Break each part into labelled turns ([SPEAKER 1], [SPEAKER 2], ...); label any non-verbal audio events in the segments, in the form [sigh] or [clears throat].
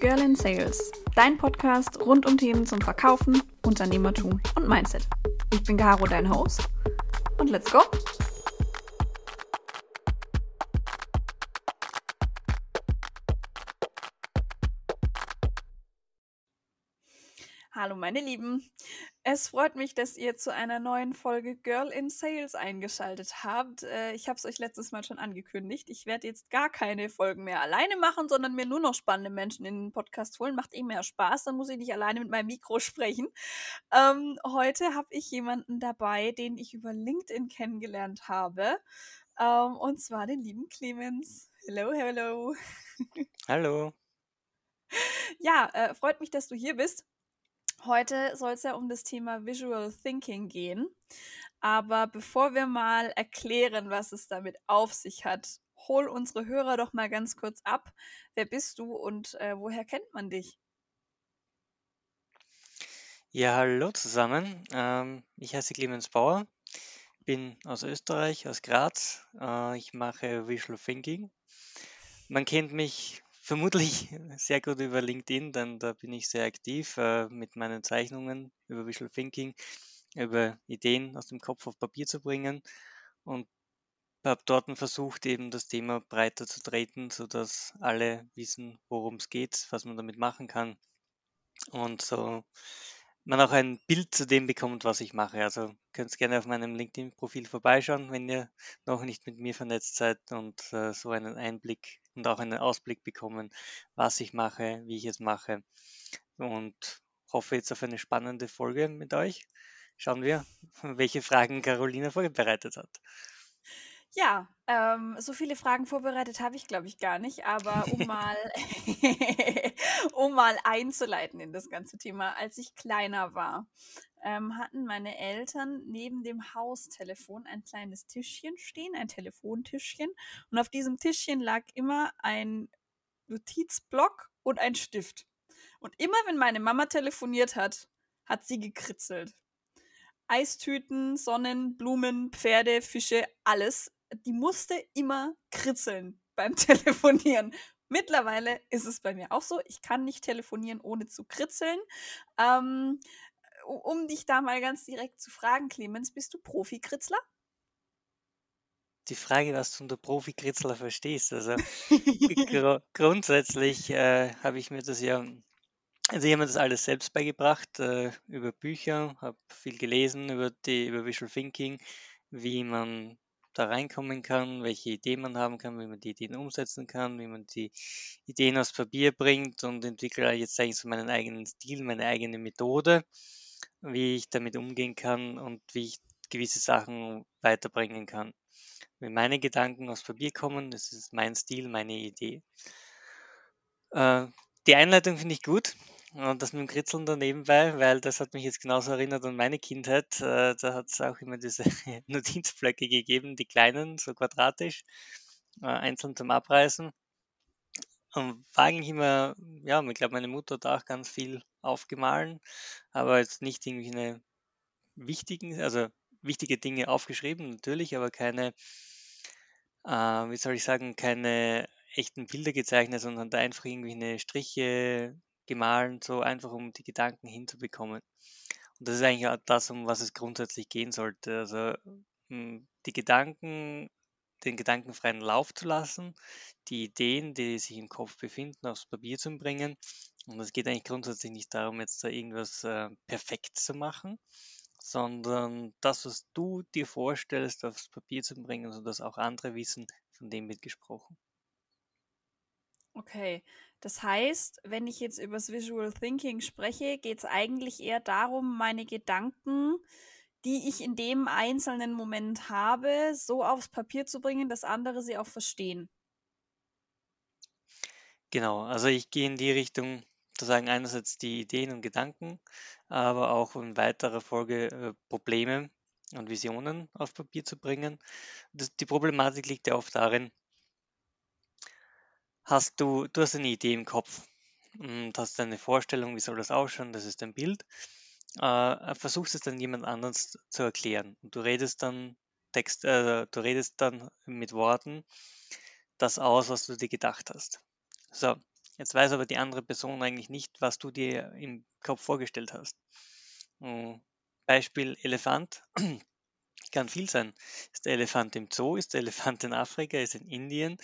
[SPEAKER 1] Girl in Sales, dein Podcast rund um Themen zum Verkaufen, Unternehmertum und Mindset. Ich bin Caro, dein Host. Und let's go! Hallo meine Lieben. Es freut mich, dass ihr zu einer neuen Folge Girl in Sales eingeschaltet habt. Äh, ich habe es euch letztes Mal schon angekündigt. Ich werde jetzt gar keine Folgen mehr alleine machen, sondern mir nur noch spannende Menschen in den Podcast holen. Macht eh mehr Spaß, dann muss ich nicht alleine mit meinem Mikro [laughs] sprechen. Ähm, heute habe ich jemanden dabei, den ich über LinkedIn kennengelernt habe. Ähm, und zwar den lieben Clemens. Hello, hello. [laughs]
[SPEAKER 2] Hallo.
[SPEAKER 1] Ja, äh, freut mich, dass du hier bist. Heute soll es ja um das Thema Visual Thinking gehen. Aber bevor wir mal erklären, was es damit auf sich hat, hol unsere Hörer doch mal ganz kurz ab. Wer bist du und äh, woher kennt man dich?
[SPEAKER 2] Ja, hallo zusammen. Ähm, ich heiße Clemens Bauer, bin aus Österreich, aus Graz. Äh, ich mache Visual Thinking. Man kennt mich Vermutlich sehr gut über LinkedIn, denn da bin ich sehr aktiv äh, mit meinen Zeichnungen über Visual Thinking, über Ideen aus dem Kopf auf Papier zu bringen und habe dort versucht, eben das Thema breiter zu treten, sodass alle wissen, worum es geht, was man damit machen kann und so man auch ein Bild zu dem bekommt, was ich mache. Also könnt gerne auf meinem LinkedIn-Profil vorbeischauen, wenn ihr noch nicht mit mir vernetzt seid und äh, so einen Einblick und auch einen Ausblick bekommen, was ich mache, wie ich es mache. Und hoffe jetzt auf eine spannende Folge mit euch. Schauen wir, [laughs] welche Fragen Carolina vorbereitet hat.
[SPEAKER 1] Ja, ähm, so viele Fragen vorbereitet habe ich, glaube ich, gar nicht. Aber um [laughs] mal, [laughs] um mal einzuleiten in das ganze Thema, als ich kleiner war, ähm, hatten meine Eltern neben dem Haustelefon ein kleines Tischchen stehen, ein Telefontischchen. Und auf diesem Tischchen lag immer ein Notizblock und ein Stift. Und immer wenn meine Mama telefoniert hat, hat sie gekritzelt. Eistüten, Sonnen, Blumen, Pferde, Fische, alles die musste immer kritzeln beim [laughs] Telefonieren. Mittlerweile ist es bei mir auch so, ich kann nicht telefonieren, ohne zu kritzeln. Ähm, um dich da mal ganz direkt zu fragen, Clemens, bist du Profi-Kritzler?
[SPEAKER 2] Die Frage, was du unter Profi-Kritzler verstehst. Also [laughs] gr grundsätzlich äh, habe ich mir das ja, also ich habe mir das alles selbst beigebracht, äh, über Bücher, habe viel gelesen über die, über Visual Thinking, wie man da reinkommen kann, welche Ideen man haben kann, wie man die Ideen umsetzen kann, wie man die Ideen aufs Papier bringt und entwickle jetzt eigentlich so meinen eigenen Stil, meine eigene Methode, wie ich damit umgehen kann und wie ich gewisse Sachen weiterbringen kann. Wenn meine Gedanken aufs Papier kommen, das ist mein Stil, meine Idee. Äh, die Einleitung finde ich gut. Und das mit dem Kritzeln da nebenbei, weil das hat mich jetzt genauso erinnert an meine Kindheit. Äh, da hat es auch immer diese [laughs] Notizblöcke gegeben, die kleinen, so quadratisch, äh, einzeln zum Abreißen. Und war eigentlich immer, ja, ich glaube, meine Mutter hat auch ganz viel aufgemahlen, aber jetzt nicht irgendwie eine wichtigen, also wichtige Dinge aufgeschrieben, natürlich, aber keine, äh, wie soll ich sagen, keine echten Bilder gezeichnet, sondern da einfach irgendwie eine Striche, gemahlen, so einfach um die Gedanken hinzubekommen. Und das ist eigentlich auch das, um was es grundsätzlich gehen sollte. Also hm, die Gedanken, den gedankenfreien Lauf zu lassen, die Ideen, die sich im Kopf befinden, aufs Papier zu bringen. Und es geht eigentlich grundsätzlich nicht darum, jetzt da irgendwas äh, perfekt zu machen, sondern das, was du dir vorstellst, aufs Papier zu bringen, sodass auch andere wissen, von dem wird gesprochen.
[SPEAKER 1] Okay, das heißt, wenn ich jetzt über das Visual Thinking spreche, geht es eigentlich eher darum, meine Gedanken, die ich in dem einzelnen Moment habe, so aufs Papier zu bringen, dass andere sie auch verstehen.
[SPEAKER 2] Genau, also ich gehe in die Richtung, zu sagen, einerseits die Ideen und Gedanken, aber auch in weiterer Folge äh, Probleme und Visionen auf Papier zu bringen. Das, die Problematik liegt ja oft darin, hast du, du hast eine Idee im Kopf. Und hast eine Vorstellung, wie soll das ausschauen, das ist ein Bild, äh, versuchst es dann jemand anderes zu erklären. Und du redest dann Text, äh, du redest dann mit Worten das aus, was du dir gedacht hast. So, Jetzt weiß aber die andere Person eigentlich nicht, was du dir im Kopf vorgestellt hast. Hm, Beispiel Elefant kann viel sein. Ist der Elefant im Zoo? Ist der Elefant in Afrika? Ist er in Indien?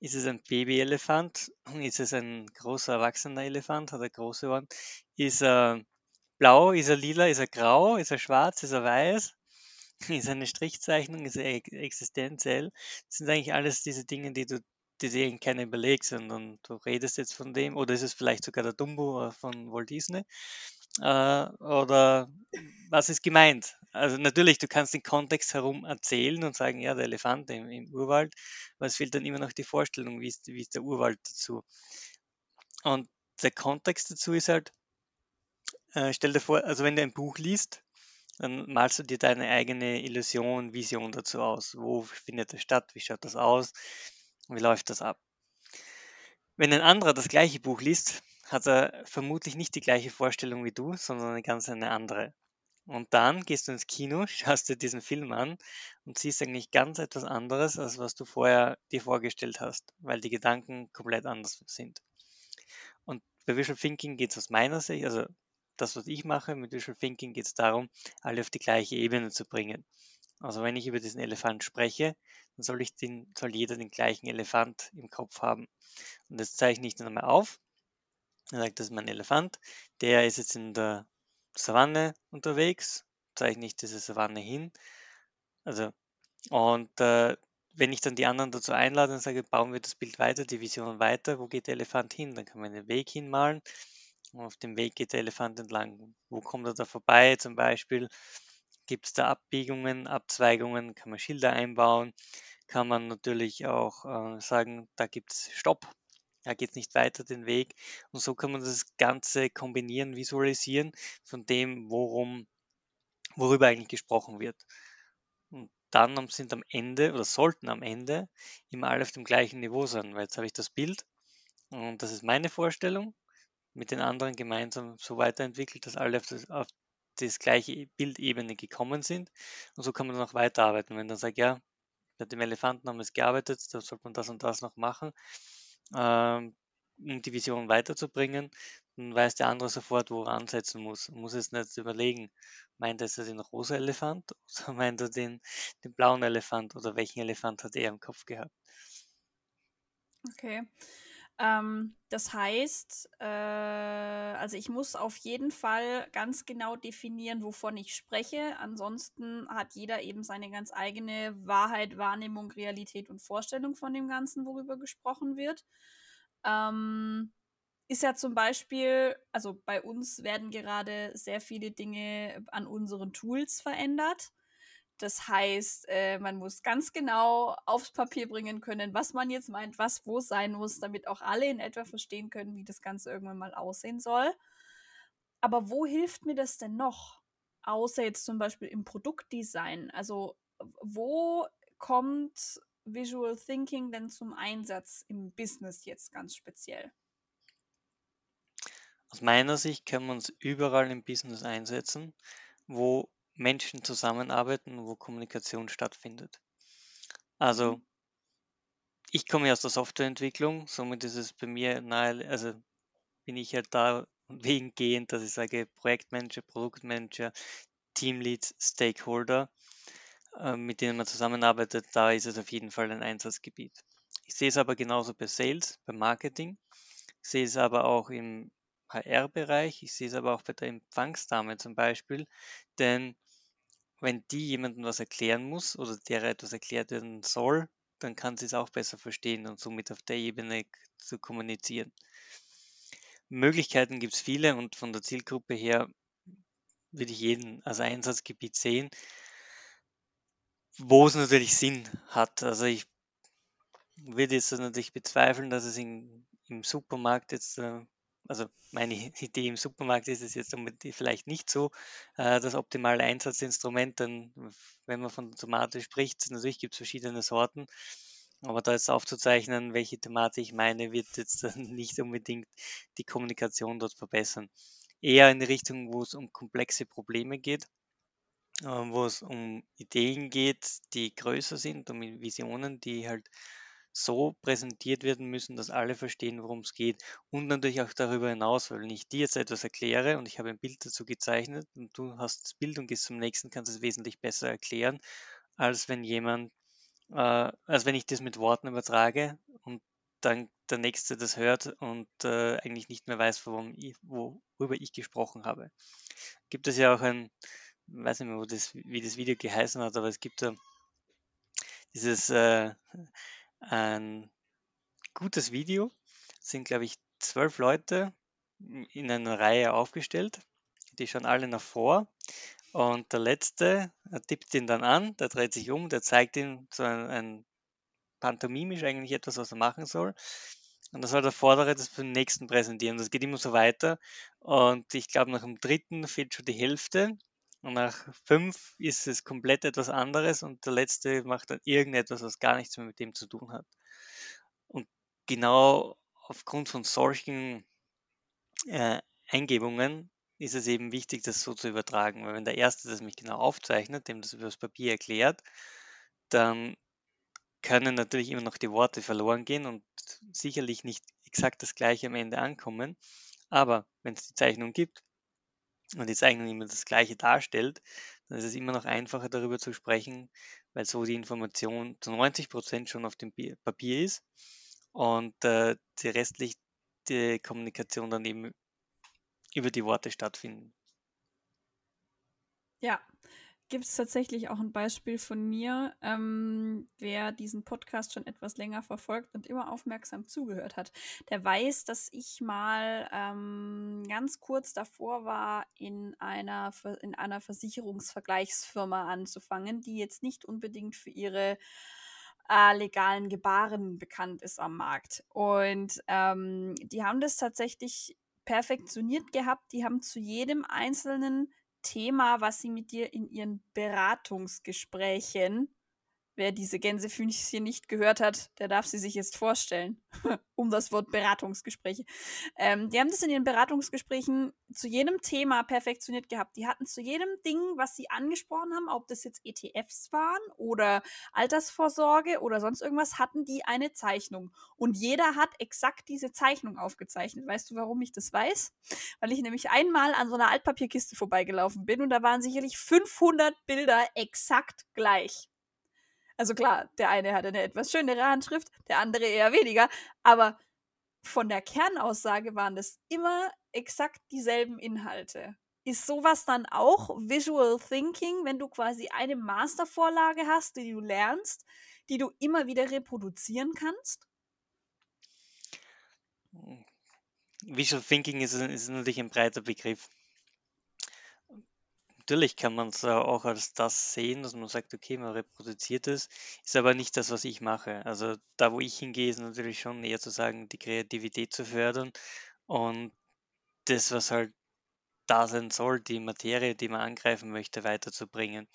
[SPEAKER 2] Ist es ein Babyelefant? [clears throat] Ist es ein großer erwachsener Elefant? Hat er große Ohren? Ist er blau? Ist er lila? Ist er grau? Ist er schwarz? Ist er weiß? [clears throat] Ist er eine Strichzeichnung? Ist er existenziell? Das sind eigentlich alles diese Dinge, die du die dir keiner überlegt, sondern du redest jetzt von dem, oder ist es vielleicht sogar der Dumbo äh, von Walt Disney? Äh, oder was ist gemeint? Also natürlich, du kannst den Kontext herum erzählen und sagen, ja, der Elefant im, im Urwald, aber es fehlt dann immer noch die Vorstellung, wie ist, wie ist der Urwald dazu. Und der Kontext dazu ist halt, äh, stell dir vor, also wenn du ein Buch liest, dann malst du dir deine eigene Illusion, Vision dazu aus. Wo findet das statt? Wie schaut das aus? Wie läuft das ab? Wenn ein anderer das gleiche Buch liest, hat er vermutlich nicht die gleiche Vorstellung wie du, sondern eine ganz eine andere. Und dann gehst du ins Kino, [laughs] schaust dir diesen Film an und siehst eigentlich ganz etwas anderes, als was du vorher dir vorgestellt hast, weil die Gedanken komplett anders sind. Und bei Visual Thinking geht es aus meiner Sicht, also das, was ich mache mit Visual Thinking, geht es darum, alle auf die gleiche Ebene zu bringen. Also wenn ich über diesen Elefant spreche, dann soll, ich den, soll jeder den gleichen Elefant im Kopf haben. Und das zeichne ich dann einmal auf. Dann sagt, das ist mein Elefant. Der ist jetzt in der Savanne unterwegs. Zeichne ich diese Savanne hin. Also, und äh, wenn ich dann die anderen dazu einlade und sage, bauen wir das Bild weiter, die Vision weiter, wo geht der Elefant hin? Dann kann man den Weg hinmalen. Und auf dem Weg geht der Elefant entlang. Wo kommt er da vorbei zum Beispiel? Gibt es da Abbiegungen, Abzweigungen? Kann man Schilder einbauen? Kann man natürlich auch äh, sagen, da gibt es Stopp, da geht es nicht weiter den Weg. Und so kann man das Ganze kombinieren, visualisieren von dem, worum, worüber eigentlich gesprochen wird. Und dann sind am Ende oder sollten am Ende immer alle auf dem gleichen Niveau sein, weil jetzt habe ich das Bild und das ist meine Vorstellung mit den anderen gemeinsam so weiterentwickelt, dass alle auf, das, auf das gleiche Bildebene gekommen sind. Und so kann man dann auch weiterarbeiten. Wenn dann sagt, ja, mit dem Elefanten haben wir es gearbeitet, da sollte man das und das noch machen, ähm, um die Vision weiterzubringen, dann weiß der andere sofort, wo er ansetzen muss. Man muss es nicht überlegen, meint er den rosa Elefant [laughs] oder meint er den, den blauen Elefant oder welchen Elefant hat er im Kopf gehabt.
[SPEAKER 1] Okay. Ähm, das heißt, äh, also ich muss auf jeden Fall ganz genau definieren, wovon ich spreche. Ansonsten hat jeder eben seine ganz eigene Wahrheit, Wahrnehmung, Realität und Vorstellung von dem Ganzen, worüber gesprochen wird. Ähm, ist ja zum Beispiel, also bei uns werden gerade sehr viele Dinge an unseren Tools verändert. Das heißt, äh, man muss ganz genau aufs Papier bringen können, was man jetzt meint, was wo sein muss, damit auch alle in etwa verstehen können, wie das Ganze irgendwann mal aussehen soll. Aber wo hilft mir das denn noch? Außer jetzt zum Beispiel im Produktdesign. Also wo kommt Visual Thinking denn zum Einsatz im Business jetzt ganz speziell?
[SPEAKER 2] Aus meiner Sicht kann man es überall im Business einsetzen, wo Menschen zusammenarbeiten, wo Kommunikation stattfindet. Also mhm. ich komme ja aus der Softwareentwicklung, somit ist es bei mir nahe, also bin ich halt da wegengehend, dass ich sage Projektmanager, Produktmanager, Teamleads, Stakeholder, äh, mit denen man zusammenarbeitet, da ist es auf jeden Fall ein Einsatzgebiet. Ich sehe es aber genauso bei Sales, beim Marketing, ich sehe es aber auch im HR-Bereich, ich sehe es aber auch bei der Empfangsdame zum Beispiel, denn wenn die jemandem was erklären muss oder der etwas erklärt werden soll, dann kann sie es auch besser verstehen und somit auf der Ebene zu kommunizieren. Möglichkeiten gibt es viele und von der Zielgruppe her würde ich jeden als Einsatzgebiet sehen, wo es natürlich Sinn hat. Also ich würde jetzt natürlich bezweifeln, dass es in, im Supermarkt jetzt äh, also meine Idee im Supermarkt ist es jetzt vielleicht nicht so äh, das optimale Einsatzinstrument, denn wenn man von Tomate spricht, natürlich gibt es verschiedene Sorten, aber da jetzt aufzuzeichnen, welche Tomate ich meine, wird jetzt [laughs] nicht unbedingt die Kommunikation dort verbessern. Eher in die Richtung, wo es um komplexe Probleme geht, äh, wo es um Ideen geht, die größer sind, um Visionen, die halt so präsentiert werden müssen, dass alle verstehen, worum es geht. Und natürlich auch darüber hinaus, weil wenn ich dir jetzt etwas erkläre und ich habe ein Bild dazu gezeichnet und du hast das Bild und gehst zum nächsten, kannst es wesentlich besser erklären, als wenn jemand, äh, als wenn ich das mit Worten übertrage und dann der Nächste das hört und äh, eigentlich nicht mehr weiß, worum ich, worüber ich gesprochen habe. Gibt es ja auch ein, weiß nicht mehr, das, wie das Video geheißen hat, aber es gibt da dieses äh, ein gutes Video. Es sind, glaube ich, zwölf Leute in einer Reihe aufgestellt. Die schauen alle nach vor. Und der letzte tippt ihn dann an, der dreht sich um, der zeigt ihm so ein, ein pantomimisch eigentlich etwas, was er machen soll. Und das soll der Vordere das den nächsten präsentieren. Das geht immer so weiter. Und ich glaube, nach dem dritten fehlt schon die Hälfte. Und nach fünf ist es komplett etwas anderes und der letzte macht dann irgendetwas, was gar nichts mehr mit dem zu tun hat. Und genau aufgrund von solchen äh, Eingebungen ist es eben wichtig, das so zu übertragen. Weil wenn der Erste das mich genau aufzeichnet, dem das über das Papier erklärt, dann können natürlich immer noch die Worte verloren gehen und sicherlich nicht exakt das gleiche am Ende ankommen. Aber wenn es die Zeichnung gibt, und die Zeichnung immer das Gleiche darstellt, dann ist es immer noch einfacher darüber zu sprechen, weil so die Information zu 90 Prozent schon auf dem Papier ist und äh, die restliche Kommunikation dann eben über die Worte stattfinden.
[SPEAKER 1] Ja, gibt es tatsächlich auch ein Beispiel von mir. Ähm, wer diesen Podcast schon etwas länger verfolgt und immer aufmerksam zugehört hat, der weiß, dass ich mal ähm, ganz kurz davor war, in einer, in einer Versicherungsvergleichsfirma anzufangen, die jetzt nicht unbedingt für ihre äh, legalen Gebaren bekannt ist am Markt. Und ähm, die haben das tatsächlich perfektioniert gehabt. Die haben zu jedem einzelnen Thema, was sie mit dir in ihren Beratungsgesprächen Wer diese Gänsefüßchen nicht gehört hat, der darf sie sich jetzt vorstellen. [laughs] um das Wort Beratungsgespräche. Ähm, die haben das in ihren Beratungsgesprächen zu jedem Thema perfektioniert gehabt. Die hatten zu jedem Ding, was sie angesprochen haben, ob das jetzt ETFs waren oder Altersvorsorge oder sonst irgendwas, hatten die eine Zeichnung. Und jeder hat exakt diese Zeichnung aufgezeichnet. Weißt du, warum ich das weiß? Weil ich nämlich einmal an so einer Altpapierkiste vorbeigelaufen bin und da waren sicherlich 500 Bilder exakt gleich. Also klar, der eine hatte eine etwas schönere Handschrift, der andere eher weniger, aber von der Kernaussage waren das immer exakt dieselben Inhalte. Ist sowas dann auch Visual Thinking, wenn du quasi eine Mastervorlage hast, die du lernst, die du immer wieder reproduzieren kannst?
[SPEAKER 2] Visual Thinking ist, ist natürlich ein breiter Begriff natürlich kann man es auch als das sehen, dass man sagt, okay, man reproduziert es, ist aber nicht das, was ich mache. Also da, wo ich hingehe, ist natürlich schon eher zu sagen, die Kreativität zu fördern und das, was halt da sein soll, die Materie, die man angreifen möchte, weiterzubringen.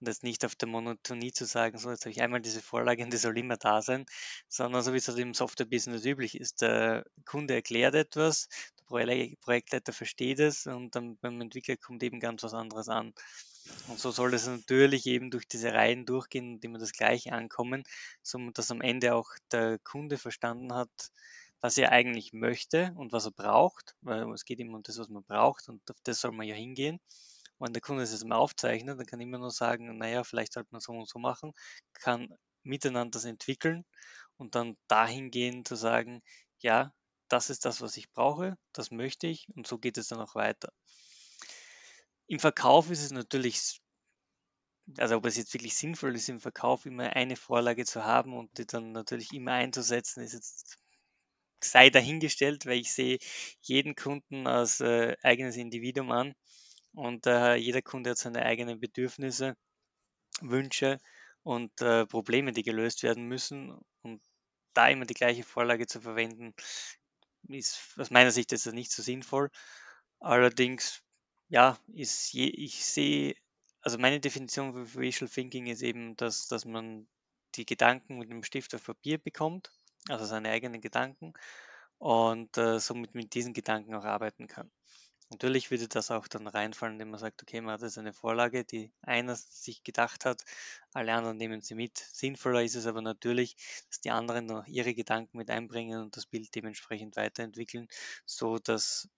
[SPEAKER 2] Und jetzt nicht auf der Monotonie zu sagen, so, jetzt habe ich einmal diese Vorlage und die soll immer da sein, sondern so wie es halt im Software-Business üblich ist. Der Kunde erklärt etwas, Projektleiter versteht es und dann beim Entwickler kommt eben ganz was anderes an. Und so soll es natürlich eben durch diese Reihen durchgehen und immer das Gleiche ankommen, so dass am Ende auch der Kunde verstanden hat, was er eigentlich möchte und was er braucht, weil es geht immer um das, was man braucht und auf das soll man ja hingehen. Wenn der Kunde es jetzt mal aufzeichnet, dann kann immer nur sagen, naja, vielleicht sollte man so und so machen, kann miteinander das entwickeln und dann dahingehend zu sagen, ja, das ist das, was ich brauche, das möchte ich und so geht es dann auch weiter. Im Verkauf ist es natürlich, also ob es jetzt wirklich sinnvoll ist, im Verkauf immer eine Vorlage zu haben und die dann natürlich immer einzusetzen, ist jetzt sei dahingestellt, weil ich sehe jeden Kunden als äh, eigenes Individuum an und äh, jeder Kunde hat seine eigenen Bedürfnisse, Wünsche und äh, Probleme, die gelöst werden müssen. Und da immer die gleiche Vorlage zu verwenden, ist aus meiner Sicht ist das nicht so sinnvoll. Allerdings, ja, ist je, ich sehe, also meine Definition für Visual Thinking ist eben, dass, dass man die Gedanken mit einem Stift auf Papier bekommt also seine eigenen Gedanken und äh, somit mit diesen Gedanken auch arbeiten kann. Natürlich würde das auch dann reinfallen, indem man sagt, okay, man hat jetzt eine Vorlage, die einer sich gedacht hat, alle anderen nehmen sie mit. Sinnvoller ist es aber natürlich, dass die anderen noch ihre Gedanken mit einbringen und das Bild dementsprechend weiterentwickeln, so dass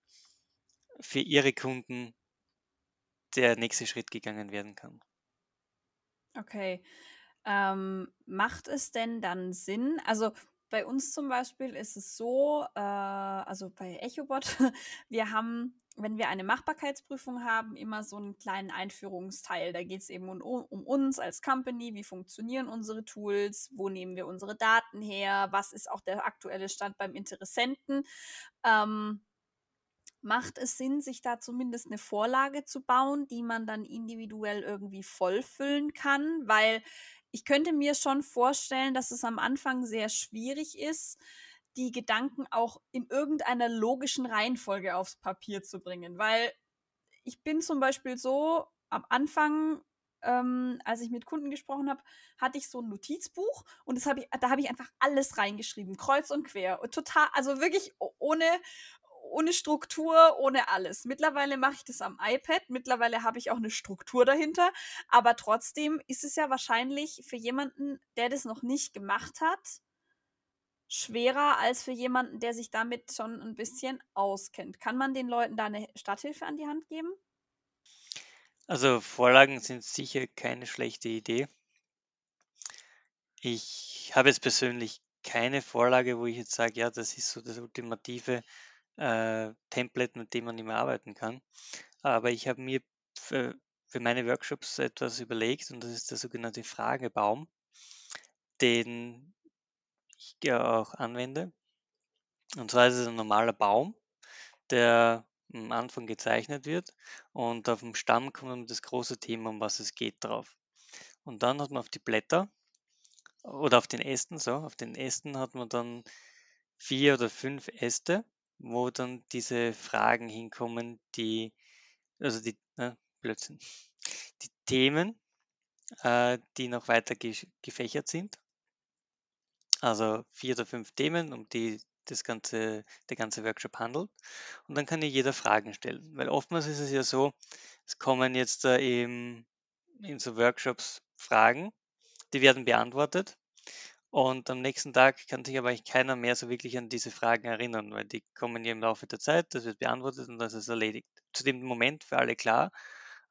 [SPEAKER 2] für ihre Kunden der nächste Schritt gegangen werden kann.
[SPEAKER 1] Okay. Ähm, macht es denn dann Sinn? Also bei uns zum Beispiel ist es so, äh, also bei EchoBot, [laughs] wir haben, wenn wir eine Machbarkeitsprüfung haben, immer so einen kleinen Einführungsteil. Da geht es eben um, um, uns als Company, wie funktionieren unsere Tools, wo nehmen wir unsere Daten her, was ist auch der aktuelle Stand beim Interessenten. Ähm, macht es Sinn, sich da zumindest eine Vorlage zu bauen, die man dann individuell irgendwie vollfüllen kann? Weil ich könnte mir schon vorstellen, dass es am Anfang sehr schwierig ist, die Gedanken auch in irgendeiner logischen Reihenfolge aufs Papier zu bringen. Weil ich bin zum Beispiel so, am Anfang, ähm, als ich mit Kunden gesprochen habe, hatte ich so ein Notizbuch und das hab ich, da habe ich einfach alles reingeschrieben, kreuz und quer. Und total, also wirklich ohne, ohne Struktur, ohne alles. Mittlerweile mache ich das am iPad. Mittlerweile habe ich auch eine Struktur dahinter. Aber trotzdem ist es ja wahrscheinlich für jemanden, der das noch nicht gemacht hat, schwerer als für jemanden, der sich damit schon ein bisschen auskennt. Kann man den Leuten da eine Starthilfe an die Hand geben?
[SPEAKER 2] Also Vorlagen sind sicher keine schlechte Idee. Ich habe jetzt persönlich keine Vorlage, wo ich jetzt sage, ja, das ist so das ultimative äh, Template, mit dem man immer arbeiten kann. Aber ich habe mir für, für meine Workshops etwas überlegt und das ist der sogenannte Fragebaum, den ich ja auch anwende. Und zwar ist es ein normaler Baum, der am Anfang gezeichnet wird und auf dem Stamm kommt das große Thema, um was es geht, drauf. Und dann hat man auf die Blätter oder auf den Ästen, so, auf den Ästen hat man dann vier oder fünf Äste wo dann diese Fragen hinkommen, die, also die, äh, Blödsinn, die Themen, äh, die noch weiter gefächert sind. Also vier oder fünf Themen, um die das ganze, der ganze Workshop handelt. Und dann kann ja jeder Fragen stellen. Weil oftmals ist es ja so, es kommen jetzt da eben in so Workshops Fragen, die werden beantwortet und am nächsten Tag kann sich aber eigentlich keiner mehr so wirklich an diese Fragen erinnern, weil die kommen ja im Laufe der Zeit, das wird beantwortet und das ist erledigt. Zu dem Moment für alle klar,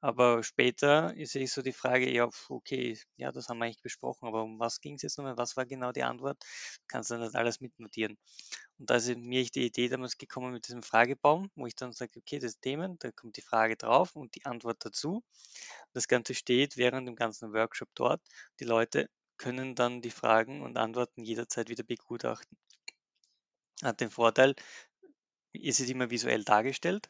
[SPEAKER 2] aber später ist eh so die Frage, ja, okay, ja, das haben wir eigentlich besprochen, aber um was ging es jetzt nochmal? Was war genau die Antwort? Kannst du dann alles mitnotieren. Und da ist mir die Idee damals gekommen mit diesem Fragebaum, wo ich dann sage, okay, das Themen, da kommt die Frage drauf und die Antwort dazu. Das Ganze steht während dem ganzen Workshop dort. Die Leute können dann die Fragen und Antworten jederzeit wieder begutachten. Hat den Vorteil, ist es immer visuell dargestellt.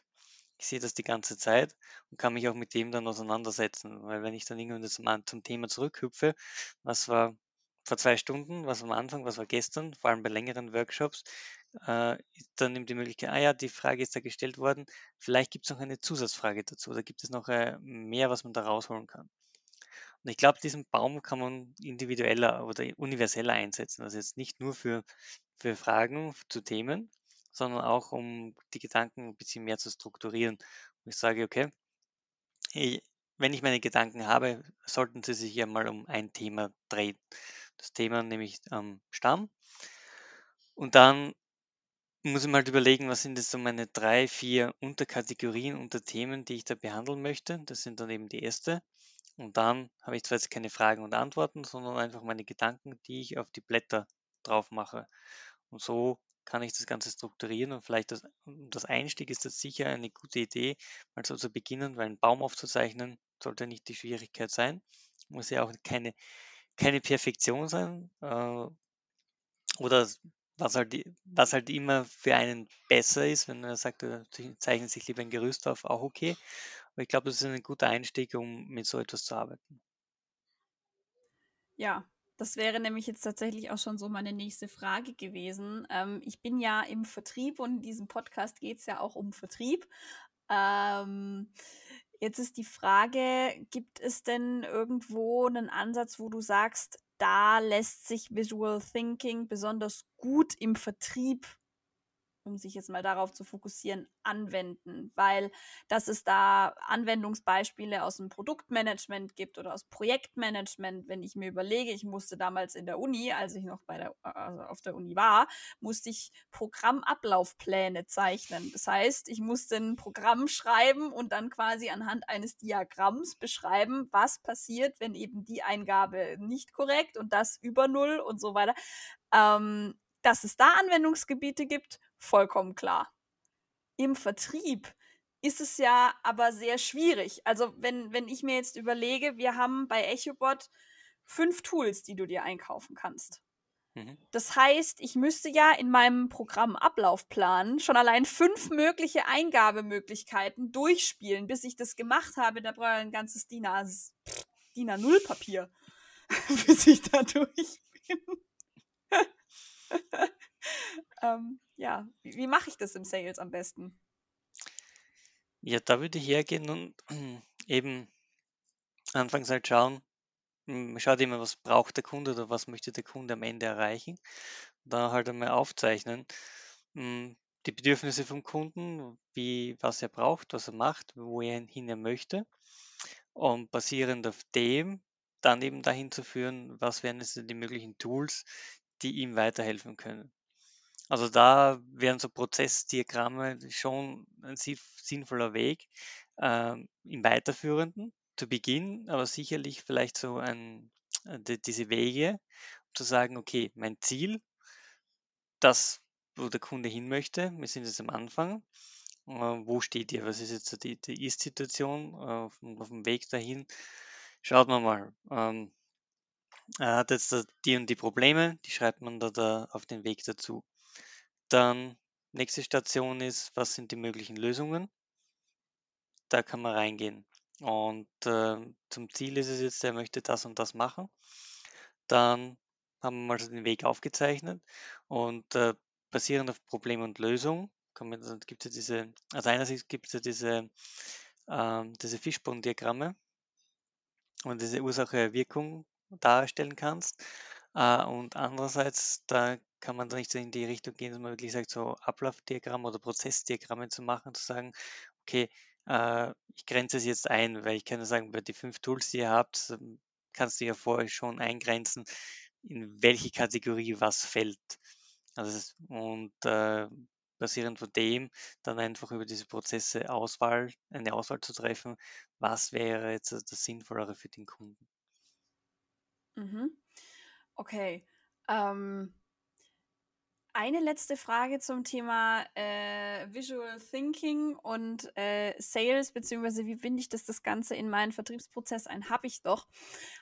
[SPEAKER 2] Ich sehe das die ganze Zeit und kann mich auch mit dem dann auseinandersetzen. Weil wenn ich dann irgendwann zum, Thema zurückhüpfe, was war vor zwei Stunden, was am Anfang, was war gestern, vor allem bei längeren Workshops, äh, dann nimmt die Möglichkeit, ah ja, die Frage ist da gestellt worden, vielleicht gibt es noch eine Zusatzfrage dazu, da gibt es noch äh, mehr, was man da rausholen kann. Und ich glaube, diesen Baum kann man individueller oder universeller einsetzen. Also jetzt nicht nur für, für Fragen zu Themen, sondern auch um die Gedanken ein bisschen mehr zu strukturieren. Und ich sage, okay, ich, wenn ich meine Gedanken habe, sollten sie sich ja mal um ein Thema drehen. Das Thema nämlich am Stamm. Und dann muss ich mal überlegen, was sind jetzt so meine drei, vier Unterkategorien unter Themen, die ich da behandeln möchte. Das sind dann eben die erste. Und dann habe ich zwar jetzt keine Fragen und Antworten, sondern einfach meine Gedanken, die ich auf die Blätter drauf mache. Und so kann ich das Ganze strukturieren und vielleicht das, das Einstieg ist das sicher eine gute Idee, mal so zu beginnen, weil ein Baum aufzuzeichnen sollte nicht die Schwierigkeit sein. Muss ja auch keine, keine Perfektion sein. Äh, oder was halt, was halt immer für einen besser ist, wenn er sagt, er zeichnet sich lieber ein Gerüst auf, auch okay. Aber ich glaube, das ist ein guter Einstieg, um mit so etwas zu arbeiten.
[SPEAKER 1] Ja, das wäre nämlich jetzt tatsächlich auch schon so meine nächste Frage gewesen. Ähm, ich bin ja im Vertrieb und in diesem Podcast geht es ja auch um Vertrieb. Ähm, jetzt ist die Frage, gibt es denn irgendwo einen Ansatz, wo du sagst, da lässt sich Visual Thinking besonders gut im Vertrieb um sich jetzt mal darauf zu fokussieren, anwenden, weil dass es da Anwendungsbeispiele aus dem Produktmanagement gibt oder aus Projektmanagement, wenn ich mir überlege, ich musste damals in der Uni, als ich noch bei der, also auf der Uni war, musste ich Programmablaufpläne zeichnen. Das heißt, ich musste ein Programm schreiben und dann quasi anhand eines Diagramms beschreiben, was passiert, wenn eben die Eingabe nicht korrekt und das über Null und so weiter. Ähm, dass es da Anwendungsgebiete gibt, vollkommen klar. Im Vertrieb ist es ja aber sehr schwierig. Also wenn, wenn ich mir jetzt überlege, wir haben bei EchoBot fünf Tools, die du dir einkaufen kannst. Mhm. Das heißt, ich müsste ja in meinem Programmablaufplan schon allein fünf mögliche Eingabemöglichkeiten durchspielen, bis ich das gemacht habe. Da brauche ich ein ganzes DIN, A, DIN A0 Papier, [laughs] bis ich da durch bin. [laughs] ähm, ja, wie, wie mache ich das im Sales am besten?
[SPEAKER 2] Ja, da würde ich hergehen und [clears throat] eben anfangs halt schauen, schaut immer, was braucht der Kunde oder was möchte der Kunde am Ende erreichen. Da halt einmal aufzeichnen, die Bedürfnisse vom Kunden, wie, was er braucht, was er macht, wo er hin er möchte. Und basierend auf dem dann eben dahin zu führen, was wären jetzt die möglichen Tools, die ihm weiterhelfen können. Also da wären so Prozessdiagramme schon ein sinnvoller Weg äh, im Weiterführenden zu Beginn, aber sicherlich vielleicht so ein, äh, diese Wege, um zu sagen, okay, mein Ziel, das, wo der Kunde hin möchte, wir sind jetzt am Anfang, äh, wo steht ihr, was ist jetzt die, die Ist-Situation auf, auf, dem Weg dahin, schaut man mal, ähm, er hat jetzt die und die Probleme, die schreibt man da, da auf den Weg dazu. Dann nächste Station ist, was sind die möglichen Lösungen? Da kann man reingehen. Und äh, zum Ziel ist es jetzt, er möchte das und das machen. Dann haben wir mal so den Weg aufgezeichnet und äh, basierend auf Problem und Lösung gibt es ja diese, also einerseits gibt es ja diese, äh, diese Fishbone-Diagramme und diese Ursache-Wirkung darstellen kannst. Äh, und andererseits, da kann man nicht in die Richtung gehen, dass man wirklich sagt, so Ablaufdiagramme oder Prozessdiagramme zu machen, zu sagen, okay, äh, ich grenze es jetzt ein, weil ich kann sagen, bei den fünf Tools, die ihr habt, ähm, kannst du ja vorher schon eingrenzen, in welche Kategorie was fällt. Also, und äh, basierend von dem dann einfach über diese Prozesse Auswahl, eine Auswahl zu treffen, was wäre jetzt das Sinnvollere für den Kunden.
[SPEAKER 1] Mhm. Okay. Ähm, eine letzte Frage zum Thema äh, Visual Thinking und äh, Sales, beziehungsweise wie binde ich das, das Ganze in meinen Vertriebsprozess ein? Habe ich doch.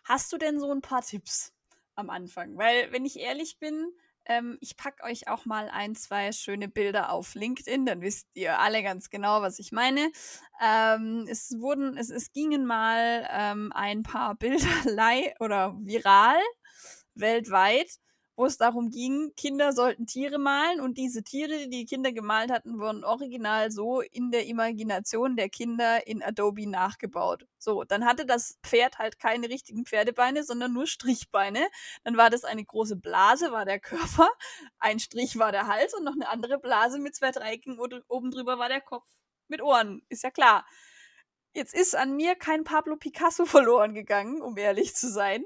[SPEAKER 1] Hast du denn so ein paar Tipps am Anfang? Weil, wenn ich ehrlich bin, ähm, ich packe euch auch mal ein, zwei schöne Bilder auf LinkedIn, dann wisst ihr alle ganz genau, was ich meine. Ähm, es wurden, es, es gingen mal ähm, ein paar Bilder [laughs] oder viral weltweit wo es darum ging, Kinder sollten Tiere malen und diese Tiere, die die Kinder gemalt hatten, wurden original so in der Imagination der Kinder in Adobe nachgebaut. So, dann hatte das Pferd halt keine richtigen Pferdebeine, sondern nur Strichbeine. Dann war das eine große Blase, war der Körper, ein Strich war der Hals und noch eine andere Blase mit zwei Dreiecken und oben drüber war der Kopf mit Ohren, ist ja klar. Jetzt ist an mir kein Pablo Picasso [laughs] verloren gegangen, um ehrlich zu sein.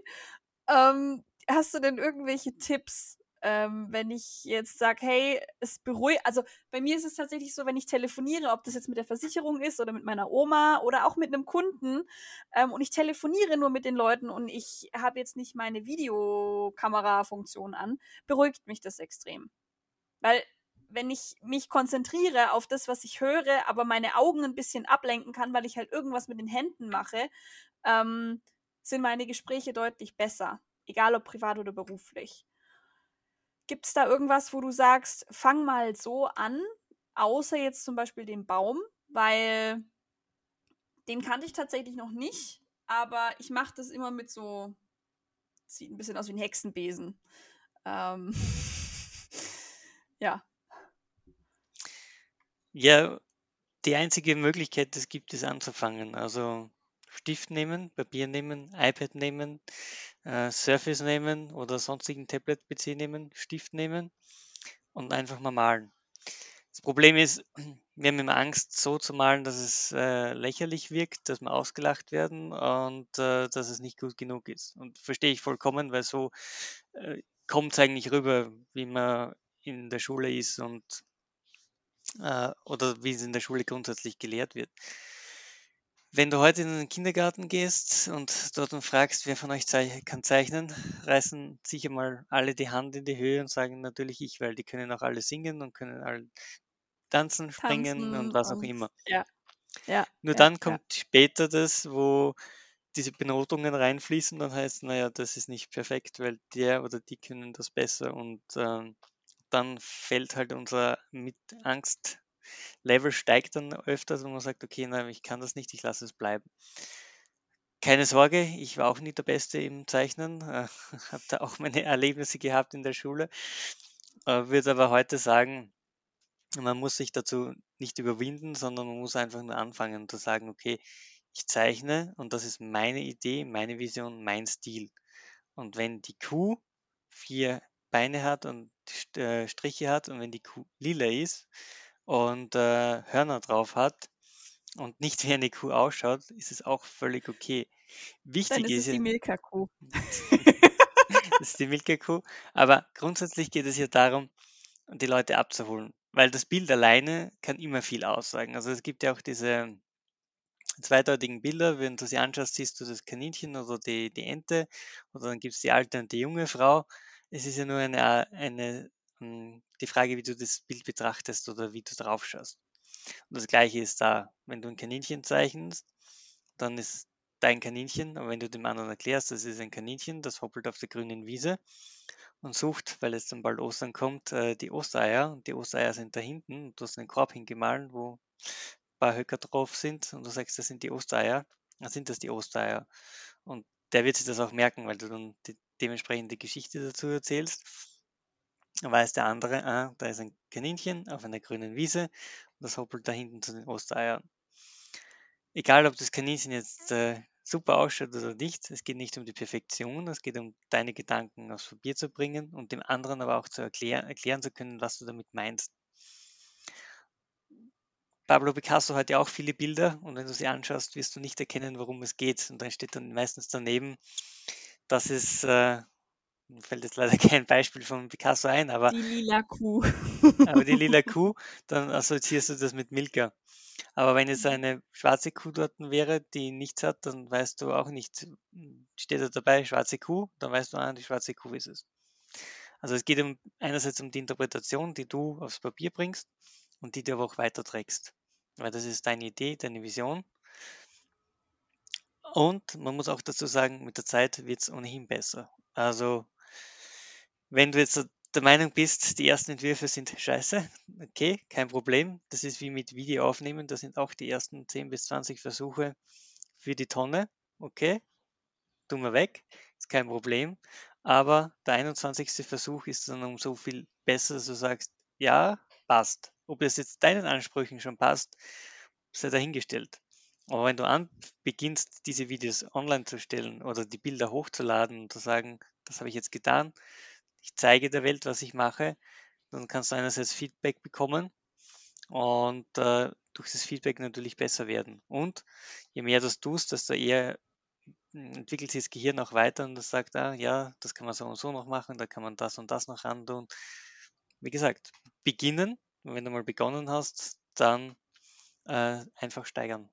[SPEAKER 1] Ähm, hast du denn irgendwelche Tipps, ähm, wenn ich jetzt sage, hey, es beruhigt, also bei mir ist es tatsächlich so, wenn ich telefoniere, ob das jetzt mit der Versicherung ist oder mit meiner Oma oder auch mit einem Kunden ähm, und ich telefoniere nur mit den Leuten und ich habe jetzt nicht meine Videokamera-Funktion an, beruhigt mich das extrem. Weil wenn ich mich konzentriere auf das, was ich höre, aber meine Augen ein bisschen ablenken kann, weil ich halt irgendwas mit den Händen mache, ähm, sind meine Gespräche deutlich besser egal ob privat oder beruflich. Gibt es da irgendwas, wo du sagst, fang mal so an, außer jetzt zum Beispiel den Baum, weil den kannte ich tatsächlich noch nicht, aber ich mache das immer mit so, sieht ein bisschen aus wie ein Hexenbesen. Ähm, [laughs] ja.
[SPEAKER 2] Ja, die einzige Möglichkeit, die es gibt, ist anzufangen. Also Stift nehmen, Papier nehmen, iPad nehmen, äh, Surface nehmen oder sonstigen Tablet-PC nehmen, Stift nehmen und einfach mal malen. Das Problem ist, [clears throat] wir haben immer Angst, so zu malen, dass es äh, lächerlich wirkt, dass wir ausgelacht werden und äh, dass es nicht gut genug ist. Und verstehe ich vollkommen, weil so äh, kommt es eigentlich rüber, wie man in der Schule ist und äh, oder wie es in der Schule grundsätzlich gelehrt wird. Wenn du heute in den Kindergarten gehst und dort fragst, wer von euch zeich kann zeichnen, reißen sicher mal alle die Hand in die Höhe und sagen natürlich ich, weil die können auch alle singen und können alle tanzen, springen und
[SPEAKER 1] Tanzen
[SPEAKER 2] was auch
[SPEAKER 1] und
[SPEAKER 2] immer.
[SPEAKER 1] ja, ja,
[SPEAKER 2] Nur
[SPEAKER 1] ja,
[SPEAKER 2] dann kommt später das, wo diese Benotungen reinfließen, dann heißt, naja, das ist nicht perfekt, weil der oder die können das besser und ähm, dann fällt halt unser mit Angst Level steigt dann öfters und man sagt, okay, nein, ich kann das nicht, ich lasse es bleiben. Keine Sorge, ich war auch nicht der Beste im Zeichnen, äh, [laughs] habe da auch meine Erlebnisse gehabt in der Schule, äh, würde aber heute sagen, man muss sich dazu nicht überwinden, sondern man muss einfach nur anfangen und zu sagen, okay, ich zeichne und das ist meine Idee, meine Vision, mein Stil. Und wenn die Kuh vier Beine hat und äh, Striche hat und wenn die Kuh lila ist und äh, Hörner drauf hat und nicht wie eine Kuh ausschaut, ist es auch völlig okay.
[SPEAKER 1] Dann
[SPEAKER 2] Wichtig
[SPEAKER 1] ist
[SPEAKER 2] ist
[SPEAKER 1] es die
[SPEAKER 2] ja,
[SPEAKER 1] Milka-Kuh. [laughs]
[SPEAKER 2] das ist die Milka-Kuh, aber grundsätzlich geht es ja darum, die Leute abzuholen, weil das Bild alleine kann immer viel aussagen. Also es gibt ja auch diese zweideutigen Bilder, wenn du sie anschaust, siehst du das Kaninchen oder die, die Ente oder dann gibt es die alte und die junge Frau. Es ist ja nur eine, eine, die Frage, wie du das Bild betrachtest oder wie du drauf schaust. Und das gleiche ist da, wenn du ein Kaninchen zeichnest, dann ist dein Kaninchen, aber wenn du dem anderen erklärst, das ist ein Kaninchen, das hoppelt auf der grünen Wiese und sucht, weil es dann bald Ostern kommt, äh, die Ostereier. Und die Ostereier sind da hinten. Und du hast einen Korb hingemahlen, wo ein paar Höcker drauf sind. Und du sagst, das sind die Ostereier. Dann sind das die Ostereier. Und der wird sich das auch merken, weil du dann die, dementsprechend die Geschichte dazu erzählst. Weiß der andere, ah, da ist ein Kaninchen auf einer grünen Wiese. Und das hoppelt da hinten zu den Ostereiern. Egal, ob das Kaninchen jetzt äh, super ausschaut oder nicht, es geht nicht um die Perfektion, es geht um deine Gedanken aufs Papier zu bringen und dem anderen aber auch zu erklären, erklären zu können, was du damit meinst. Pablo Picasso hat ja auch viele Bilder und wenn du sie anschaust, wirst du nicht erkennen, worum es geht. Und dann steht dann meistens daneben, dass es, äh, mir fällt jetzt leider [laughs] kein Beispiel von Picasso ein, aber,
[SPEAKER 1] Die lila Kuh.
[SPEAKER 2] aber die lila [laughs] Kuh, dann assoziierst du das mit Milka. Aber wenn jetzt eine schwarze Kuh dort wäre, die nichts hat, dann weißt du auch nicht, steht da dabei schwarze Kuh, dann weißt du, ah, die schwarze Kuh ist es. Also es geht um, einerseits um die Interpretation, die du aufs Papier bringst und die du aber auch weiterträgst. Weil das ist deine Idee, deine Vision. Und man muss auch dazu sagen, mit der Zeit wird es ohnehin besser. Also wenn du jetzt der Meinung bist, die ersten Entwürfe sind scheiße, okay, kein Problem. Das ist wie mit Video aufnehmen, da sind auch die ersten 10 bis 20 Versuche für die Tonne, okay, tun wir weg, ist kein Problem. Aber der 21. Versuch ist dann um so viel besser, dass du sagst, ja, passt. Ob es jetzt deinen Ansprüchen schon passt, sei dahingestellt. Aber wenn du an beginnst, diese Videos online zu stellen oder die Bilder hochzuladen und zu sagen, das habe ich jetzt getan, ich zeige der Welt, was ich mache, dann kannst du einerseits Feedback bekommen und äh, durch das Feedback natürlich besser werden. Und je mehr das tust, desto eher hm, entwickelt sich das Gehirn auch weiter und das sagt, ah, ja, das kann man so und so noch machen, da kann man das und das noch antun. Wie gesagt, beginnen, wenn du mal begonnen hast, dann äh, einfach steigern.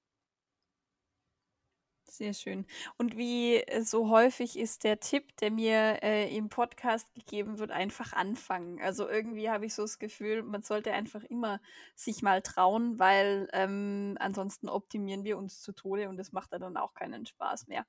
[SPEAKER 1] Sehr schön. Und wie äh, so häufig ist der Tipp, der mir äh, im Podcast gegeben wird, einfach anfangen. Also irgendwie habe ich so das Gefühl, man sollte einfach immer sich mal trauen, weil ähm, ansonsten optimieren wir uns zu Tode und das macht dann auch keinen Spaß mehr.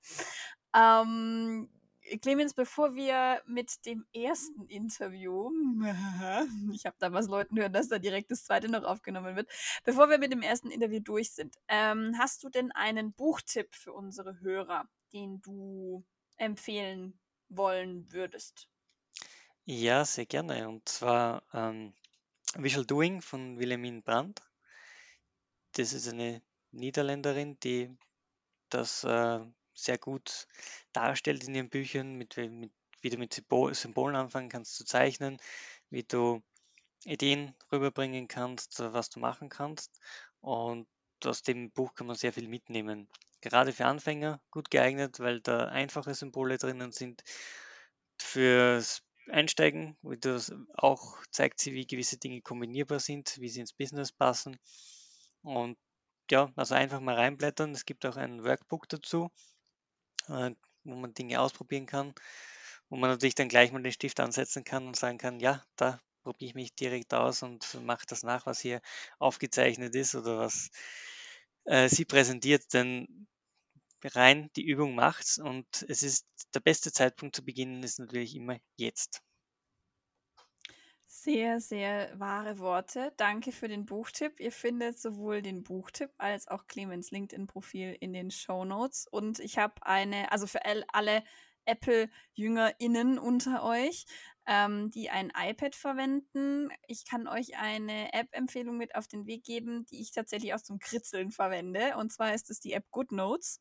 [SPEAKER 1] Ähm, Clemens, bevor wir mit dem ersten Interview, [laughs] ich habe da was Leuten hören, dass da direkt das zweite noch aufgenommen wird, bevor wir mit dem ersten Interview durch sind, ähm, hast du denn einen Buchtipp für unsere Hörer, den du empfehlen wollen würdest?
[SPEAKER 2] Ja, sehr gerne. Und zwar ähm, Visual Doing von Wilhelmine Brandt. Das ist eine Niederländerin, die das äh, sehr gut darstellt in ihren Büchern, mit, mit, wie du mit Symbolen anfangen kannst zu zeichnen, wie du Ideen rüberbringen kannst, was du machen kannst. Und aus dem Buch kann man sehr viel mitnehmen. Gerade für Anfänger gut geeignet, weil da einfache Symbole drinnen sind. Fürs Einsteigen, wie das auch zeigt sie, wie gewisse Dinge kombinierbar sind, wie sie ins Business passen. Und ja, also einfach mal reinblättern. Es gibt auch ein Workbook dazu, äh, wo man Dinge ausprobieren kann, wo man natürlich dann gleich mal den Stift ansetzen kann und sagen kann, ja, da probiere ich mich direkt aus und mache das nach, was hier aufgezeichnet ist oder was äh, sie präsentiert, denn rein die Übung macht's und es ist der beste Zeitpunkt zu beginnen ist natürlich immer jetzt.
[SPEAKER 1] Sehr, sehr wahre Worte. Danke für den Buchtipp. Ihr findet sowohl den Buchtipp als auch Clemens LinkedIn-Profil in den Show Notes. Und ich habe eine, also für alle Apple-JüngerInnen unter euch, ähm, die ein iPad verwenden. Ich kann euch eine App-Empfehlung mit auf den Weg geben, die ich tatsächlich auch zum Kritzeln verwende. Und zwar ist es die App GoodNotes.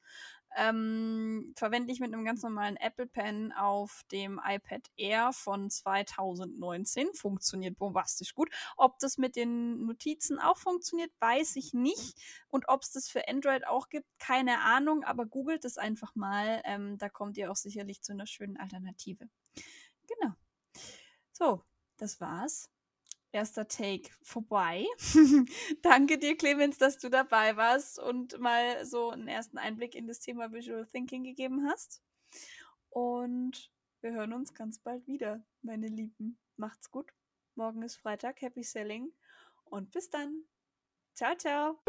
[SPEAKER 1] Ähm, verwende ich mit einem ganz normalen Apple Pen auf dem iPad Air von 2019. Funktioniert bombastisch gut. Ob das mit den Notizen auch funktioniert, weiß ich nicht. Und ob es das für Android auch gibt, keine Ahnung. Aber googelt es einfach mal. Ähm, da kommt ihr auch sicherlich zu einer schönen Alternative. Genau. So, das war's. Erster Take vorbei. [laughs] Danke dir, Clemens, dass du dabei warst und mal so einen ersten Einblick in das Thema Visual Thinking gegeben hast. Und wir hören uns ganz bald wieder, meine Lieben. Macht's gut. Morgen ist Freitag. Happy Selling. Und bis dann. Ciao, ciao.